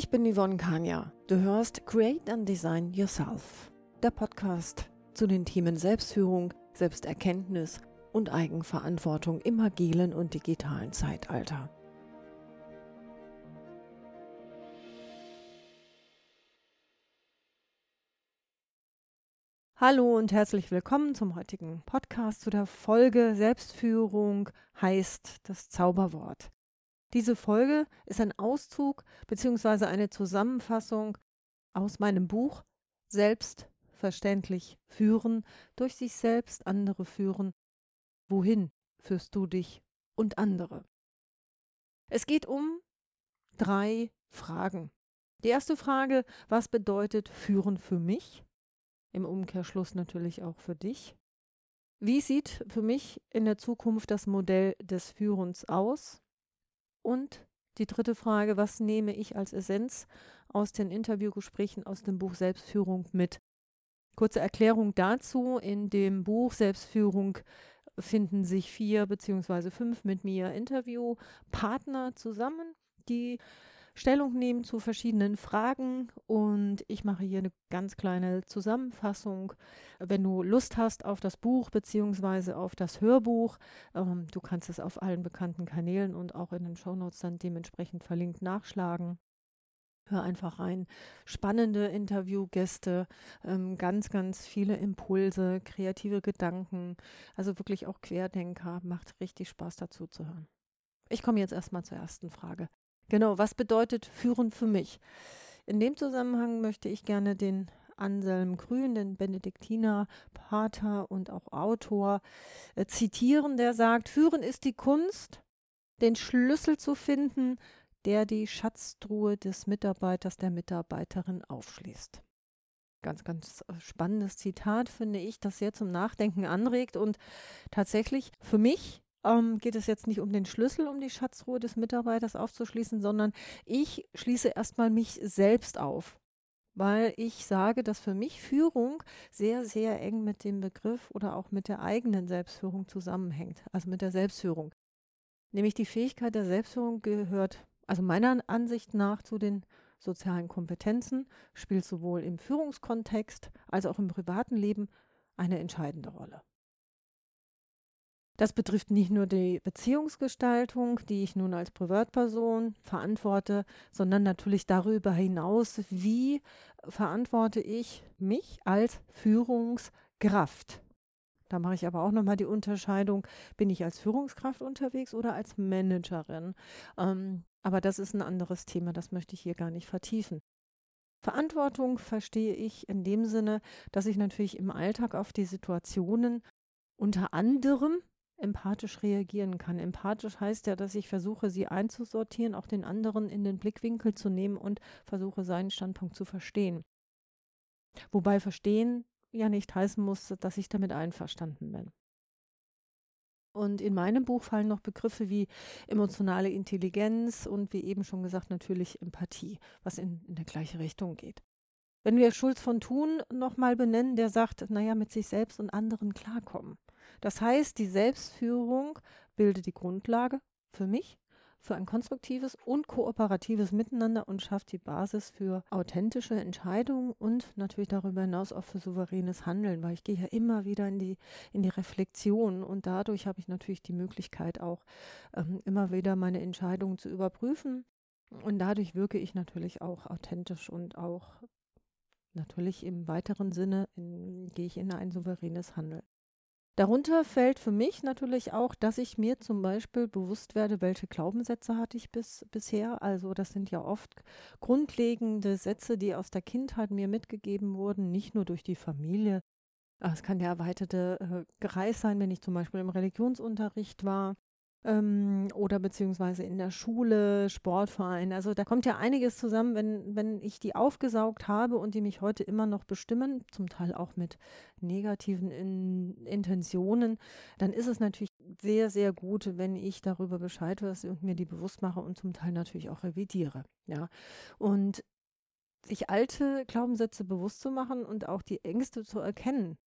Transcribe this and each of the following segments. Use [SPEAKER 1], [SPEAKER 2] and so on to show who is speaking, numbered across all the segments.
[SPEAKER 1] Ich bin Yvonne Kania. Du hörst Create and Design Yourself, der Podcast zu den Themen Selbstführung, Selbsterkenntnis und Eigenverantwortung im agilen und digitalen Zeitalter. Hallo und herzlich willkommen zum heutigen Podcast zu der Folge Selbstführung heißt das Zauberwort. Diese Folge ist ein Auszug bzw. eine Zusammenfassung aus meinem Buch Selbstverständlich führen, durch sich selbst andere führen. Wohin führst du dich und andere? Es geht um drei Fragen. Die erste Frage, was bedeutet führen für mich? Im Umkehrschluss natürlich auch für dich. Wie sieht für mich in der Zukunft das Modell des Führens aus? Und die dritte Frage, was nehme ich als Essenz aus den Interviewgesprächen aus dem Buch Selbstführung mit? Kurze Erklärung dazu. In dem Buch Selbstführung finden sich vier beziehungsweise fünf mit mir Interviewpartner zusammen, die Stellung nehmen zu verschiedenen Fragen und ich mache hier eine ganz kleine Zusammenfassung. Wenn du Lust hast auf das Buch beziehungsweise auf das Hörbuch, ähm, du kannst es auf allen bekannten Kanälen und auch in den Shownotes dann dementsprechend verlinkt nachschlagen. Hör einfach rein. Spannende Interviewgäste, ähm, ganz, ganz viele Impulse, kreative Gedanken, also wirklich auch Querdenker. Macht richtig Spaß dazu zu hören. Ich komme jetzt erstmal zur ersten Frage. Genau, was bedeutet führen für mich? In dem Zusammenhang möchte ich gerne den Anselm Grün, den Benediktiner Pater und auch Autor, äh, zitieren, der sagt, führen ist die Kunst, den Schlüssel zu finden, der die Schatztruhe des Mitarbeiters, der Mitarbeiterin aufschließt. Ganz, ganz äh, spannendes Zitat, finde ich, das sehr zum Nachdenken anregt und tatsächlich für mich ähm, geht es jetzt nicht um den Schlüssel, um die Schatzruhe des Mitarbeiters aufzuschließen, sondern ich schließe erstmal mich selbst auf, weil ich sage, dass für mich Führung sehr, sehr eng mit dem Begriff oder auch mit der eigenen Selbstführung zusammenhängt, also mit der Selbstführung. Nämlich die Fähigkeit der Selbstführung gehört, also meiner Ansicht nach, zu den sozialen Kompetenzen, spielt sowohl im Führungskontext als auch im privaten Leben eine entscheidende Rolle. Das betrifft nicht nur die Beziehungsgestaltung, die ich nun als Privatperson verantworte, sondern natürlich darüber hinaus, wie verantworte ich mich als Führungskraft. Da mache ich aber auch nochmal die Unterscheidung, bin ich als Führungskraft unterwegs oder als Managerin. Ähm, aber das ist ein anderes Thema, das möchte ich hier gar nicht vertiefen. Verantwortung verstehe ich in dem Sinne, dass ich natürlich im Alltag auf die Situationen unter anderem empathisch reagieren kann. Empathisch heißt ja, dass ich versuche, sie einzusortieren, auch den anderen in den Blickwinkel zu nehmen und versuche, seinen Standpunkt zu verstehen. Wobei verstehen ja nicht heißen muss, dass ich damit einverstanden bin. Und in meinem Buch fallen noch Begriffe wie emotionale Intelligenz und wie eben schon gesagt natürlich Empathie, was in, in der gleiche Richtung geht. Wenn wir Schulz von Thun nochmal benennen, der sagt, naja, mit sich selbst und anderen klarkommen. Das heißt, die Selbstführung bildet die Grundlage für mich, für ein konstruktives und kooperatives Miteinander und schafft die Basis für authentische Entscheidungen und natürlich darüber hinaus auch für souveränes Handeln, weil ich gehe ja immer wieder in die, in die Reflexion und dadurch habe ich natürlich die Möglichkeit auch ähm, immer wieder meine Entscheidungen zu überprüfen und dadurch wirke ich natürlich auch authentisch und auch natürlich im weiteren Sinne in, gehe ich in ein souveränes Handeln. Darunter fällt für mich natürlich auch, dass ich mir zum Beispiel bewusst werde, welche Glaubenssätze hatte ich bis, bisher. Also das sind ja oft grundlegende Sätze, die aus der Kindheit mir mitgegeben wurden, nicht nur durch die Familie. Es kann der erweiterte äh, Kreis sein, wenn ich zum Beispiel im Religionsunterricht war ähm, oder beziehungsweise in der Schule, Sportverein. Also da kommt ja einiges zusammen, wenn, wenn ich die aufgesaugt habe und die mich heute immer noch bestimmen, zum Teil auch mit negativen in, Intentionen, dann ist es natürlich sehr, sehr gut, wenn ich darüber Bescheid weiß und mir die bewusst mache und zum Teil natürlich auch revidiere. Ja. Und sich alte Glaubenssätze bewusst zu machen und auch die Ängste zu erkennen,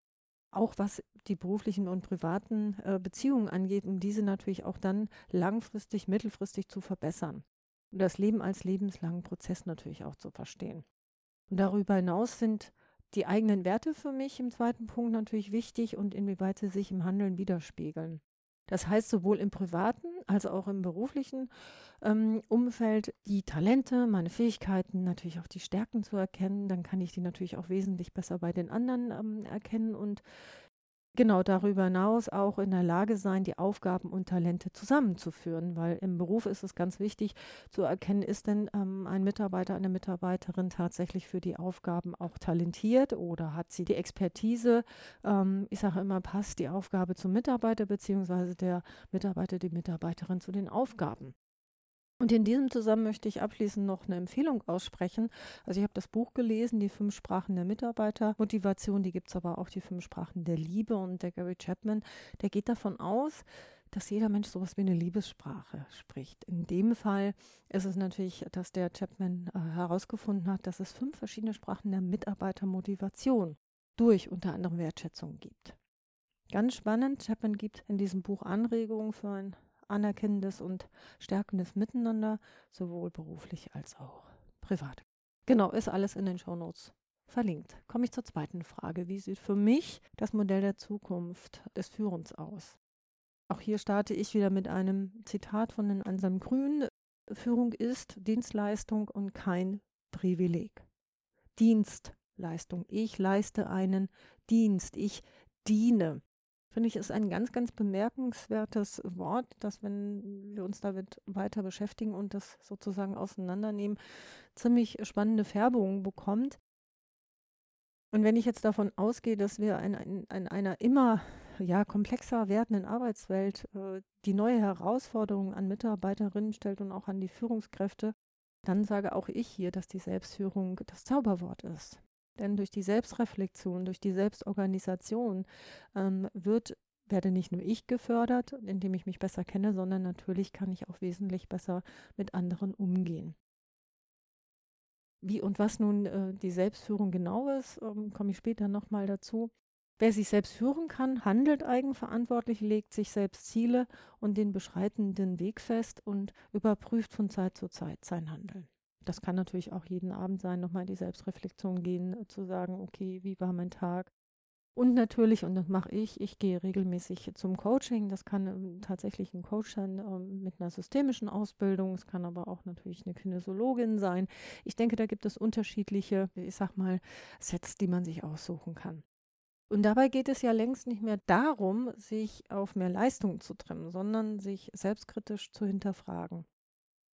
[SPEAKER 1] auch was die beruflichen und privaten äh, Beziehungen angeht, um diese natürlich auch dann langfristig, mittelfristig zu verbessern. und das Leben als lebenslangen Prozess natürlich auch zu verstehen. Und darüber hinaus sind die eigenen Werte für mich im zweiten Punkt natürlich wichtig und inwieweit sie sich im Handeln widerspiegeln. Das heißt, sowohl im privaten als auch im beruflichen ähm, Umfeld die Talente, meine Fähigkeiten, natürlich auch die Stärken zu erkennen. Dann kann ich die natürlich auch wesentlich besser bei den anderen ähm, erkennen und Genau, darüber hinaus auch in der Lage sein, die Aufgaben und Talente zusammenzuführen, weil im Beruf ist es ganz wichtig zu erkennen, ist denn ähm, ein Mitarbeiter, eine Mitarbeiterin tatsächlich für die Aufgaben auch talentiert oder hat sie die Expertise? Ähm, ich sage immer, passt die Aufgabe zum Mitarbeiter beziehungsweise der Mitarbeiter, die Mitarbeiterin zu den Aufgaben. Und in diesem Zusammenhang möchte ich abschließend noch eine Empfehlung aussprechen. Also ich habe das Buch gelesen, die fünf Sprachen der Mitarbeitermotivation, die gibt es aber auch die fünf Sprachen der Liebe und der Gary Chapman, der geht davon aus, dass jeder Mensch sowas wie eine Liebessprache spricht. In dem Fall ist es natürlich, dass der Chapman äh, herausgefunden hat, dass es fünf verschiedene Sprachen der Mitarbeitermotivation durch unter anderem Wertschätzung gibt. Ganz spannend, Chapman gibt in diesem Buch Anregungen für ein anerkennendes und stärkendes Miteinander, sowohl beruflich als auch privat. Genau, ist alles in den Shownotes verlinkt. Komme ich zur zweiten Frage. Wie sieht für mich das Modell der Zukunft des Führens aus? Auch hier starte ich wieder mit einem Zitat von den Anselm Grün. Führung ist Dienstleistung und kein Privileg. Dienstleistung. Ich leiste einen Dienst. Ich diene finde ich, ist ein ganz, ganz bemerkenswertes Wort, dass wenn wir uns damit weiter beschäftigen und das sozusagen auseinandernehmen, ziemlich spannende Färbungen bekommt. Und wenn ich jetzt davon ausgehe, dass wir in, in, in einer immer ja, komplexer werdenden Arbeitswelt äh, die neue Herausforderung an Mitarbeiterinnen stellt und auch an die Führungskräfte, dann sage auch ich hier, dass die Selbstführung das Zauberwort ist. Denn durch die Selbstreflexion, durch die Selbstorganisation ähm, wird, werde nicht nur ich gefördert, indem ich mich besser kenne, sondern natürlich kann ich auch wesentlich besser mit anderen umgehen. Wie und was nun äh, die Selbstführung genau ist, ähm, komme ich später nochmal dazu. Wer sich selbst führen kann, handelt eigenverantwortlich, legt sich selbst Ziele und den beschreitenden Weg fest und überprüft von Zeit zu Zeit sein Handeln das kann natürlich auch jeden Abend sein, nochmal in die Selbstreflexion gehen, äh, zu sagen, okay, wie war mein Tag? Und natürlich, und das mache ich, ich gehe regelmäßig zum Coaching. Das kann ähm, tatsächlich ein Coach sein ähm, mit einer systemischen Ausbildung. Es kann aber auch natürlich eine Kinesiologin sein. Ich denke, da gibt es unterschiedliche, ich sag mal, Sets, die man sich aussuchen kann. Und dabei geht es ja längst nicht mehr darum, sich auf mehr Leistung zu trimmen, sondern sich selbstkritisch zu hinterfragen.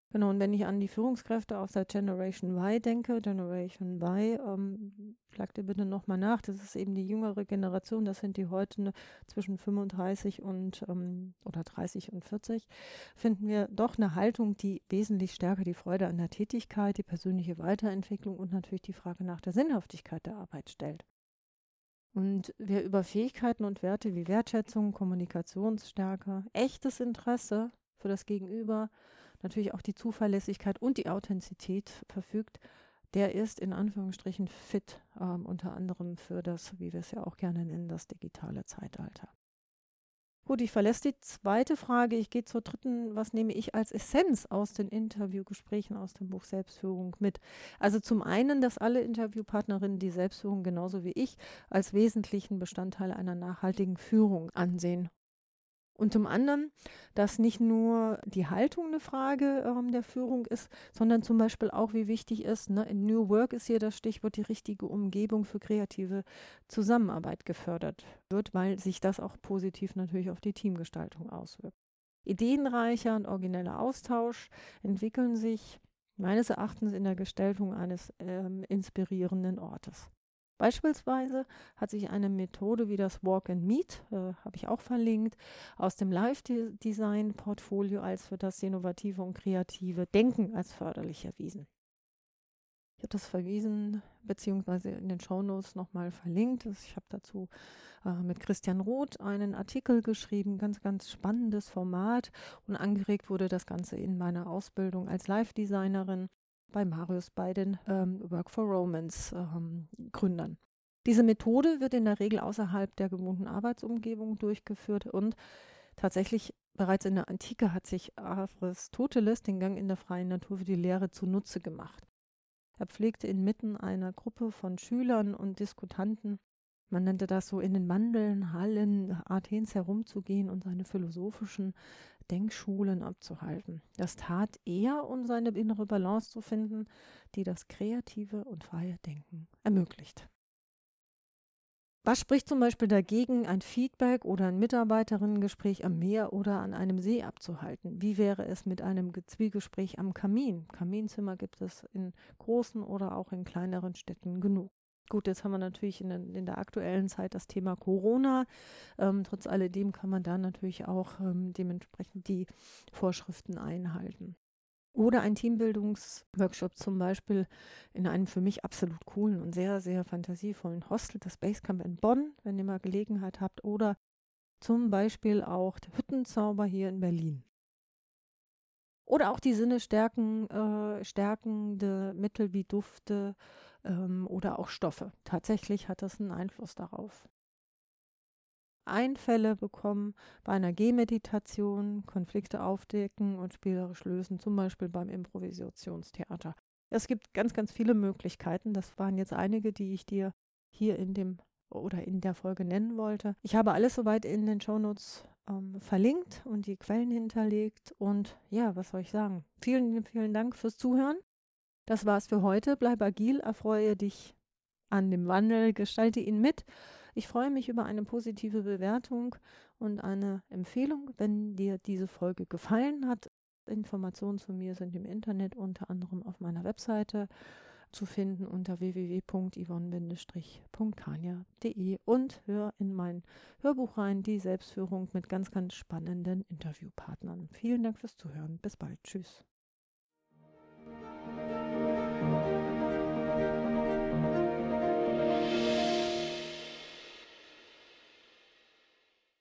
[SPEAKER 1] Genau, und wenn ich an die Führungskräfte aus der Generation Y denke, Generation Y, ähm, schlag dir bitte nochmal nach, das ist eben die jüngere Generation, das sind die heute ne, zwischen 35 und ähm, oder 30 und 40, finden wir doch eine Haltung, die wesentlich stärker die Freude an der Tätigkeit, die persönliche Weiterentwicklung und natürlich die Frage nach der Sinnhaftigkeit der Arbeit stellt. Und wer über Fähigkeiten und Werte wie Wertschätzung, Kommunikationsstärke, echtes Interesse für das Gegenüber, natürlich auch die Zuverlässigkeit und die Authentizität verfügt, der ist in Anführungsstrichen fit, ähm, unter anderem für das, wie wir es ja auch gerne nennen, das digitale Zeitalter. Gut, ich verlässt die zweite Frage. Ich gehe zur dritten. Was nehme ich als Essenz aus den Interviewgesprächen aus dem Buch Selbstführung mit? Also zum einen, dass alle Interviewpartnerinnen die Selbstführung genauso wie ich als wesentlichen Bestandteil einer nachhaltigen Führung ansehen und zum anderen, dass nicht nur die Haltung eine Frage ähm, der Führung ist, sondern zum Beispiel auch, wie wichtig ist, ne, in New Work ist hier das Stichwort, die richtige Umgebung für kreative Zusammenarbeit gefördert wird, weil sich das auch positiv natürlich auf die Teamgestaltung auswirkt. Ideenreicher und origineller Austausch entwickeln sich meines Erachtens in der Gestaltung eines ähm, inspirierenden Ortes. Beispielsweise hat sich eine Methode wie das Walk and Meet, äh, habe ich auch verlinkt, aus dem Live-Design-Portfolio als für das innovative und kreative Denken als förderlich erwiesen. Ich habe das verwiesen, beziehungsweise in den Shownotes nochmal verlinkt. Ich habe dazu äh, mit Christian Roth einen Artikel geschrieben, ganz, ganz spannendes Format und angeregt wurde das Ganze in meiner Ausbildung als Live-Designerin bei Marius bei den ähm, Work for Romance ähm, Gründern. Diese Methode wird in der Regel außerhalb der gewohnten Arbeitsumgebung durchgeführt und tatsächlich Bereits in der Antike hat sich Aristoteles den Gang in der freien Natur für die Lehre zunutze gemacht. Er pflegte inmitten einer Gruppe von Schülern und Diskutanten, man nannte das so, in den Mandeln, Hallen Athens herumzugehen und seine philosophischen Denkschulen abzuhalten. Das tat er, um seine innere Balance zu finden, die das kreative und freie Denken ermöglicht. Was spricht zum Beispiel dagegen, ein Feedback oder ein Mitarbeiterinnengespräch am Meer oder an einem See abzuhalten? Wie wäre es mit einem Zwiegespräch am Kamin? Kaminzimmer gibt es in großen oder auch in kleineren Städten genug. Gut, jetzt haben wir natürlich in, in der aktuellen Zeit das Thema Corona. Ähm, trotz alledem kann man da natürlich auch ähm, dementsprechend die Vorschriften einhalten. Oder ein Teambildungsworkshop zum Beispiel in einem für mich absolut coolen und sehr, sehr fantasievollen Hostel, das Basecamp in Bonn, wenn ihr mal Gelegenheit habt. Oder zum Beispiel auch der Hüttenzauber hier in Berlin. Oder auch die Sinne stärken, äh, stärkende Mittel wie Dufte ähm, oder auch Stoffe. Tatsächlich hat das einen Einfluss darauf. Einfälle bekommen bei einer Gehmeditation, Konflikte aufdecken und spielerisch lösen, zum Beispiel beim Improvisationstheater. Es gibt ganz, ganz viele Möglichkeiten. Das waren jetzt einige, die ich dir hier in dem oder in der Folge nennen wollte. Ich habe alles soweit in den Shownotes ähm, verlinkt und die Quellen hinterlegt. Und ja, was soll ich sagen? Vielen, vielen Dank fürs Zuhören. Das war's für heute. Bleib agil, erfreue dich an dem Wandel, gestalte ihn mit. Ich freue mich über eine positive Bewertung und eine Empfehlung, wenn dir diese Folge gefallen hat. Informationen zu mir sind im Internet unter anderem auf meiner Webseite zu finden unter www.yvonne-punkania.de und hör in mein Hörbuch rein, die Selbstführung mit ganz, ganz spannenden Interviewpartnern. Vielen Dank fürs Zuhören. Bis bald. Tschüss.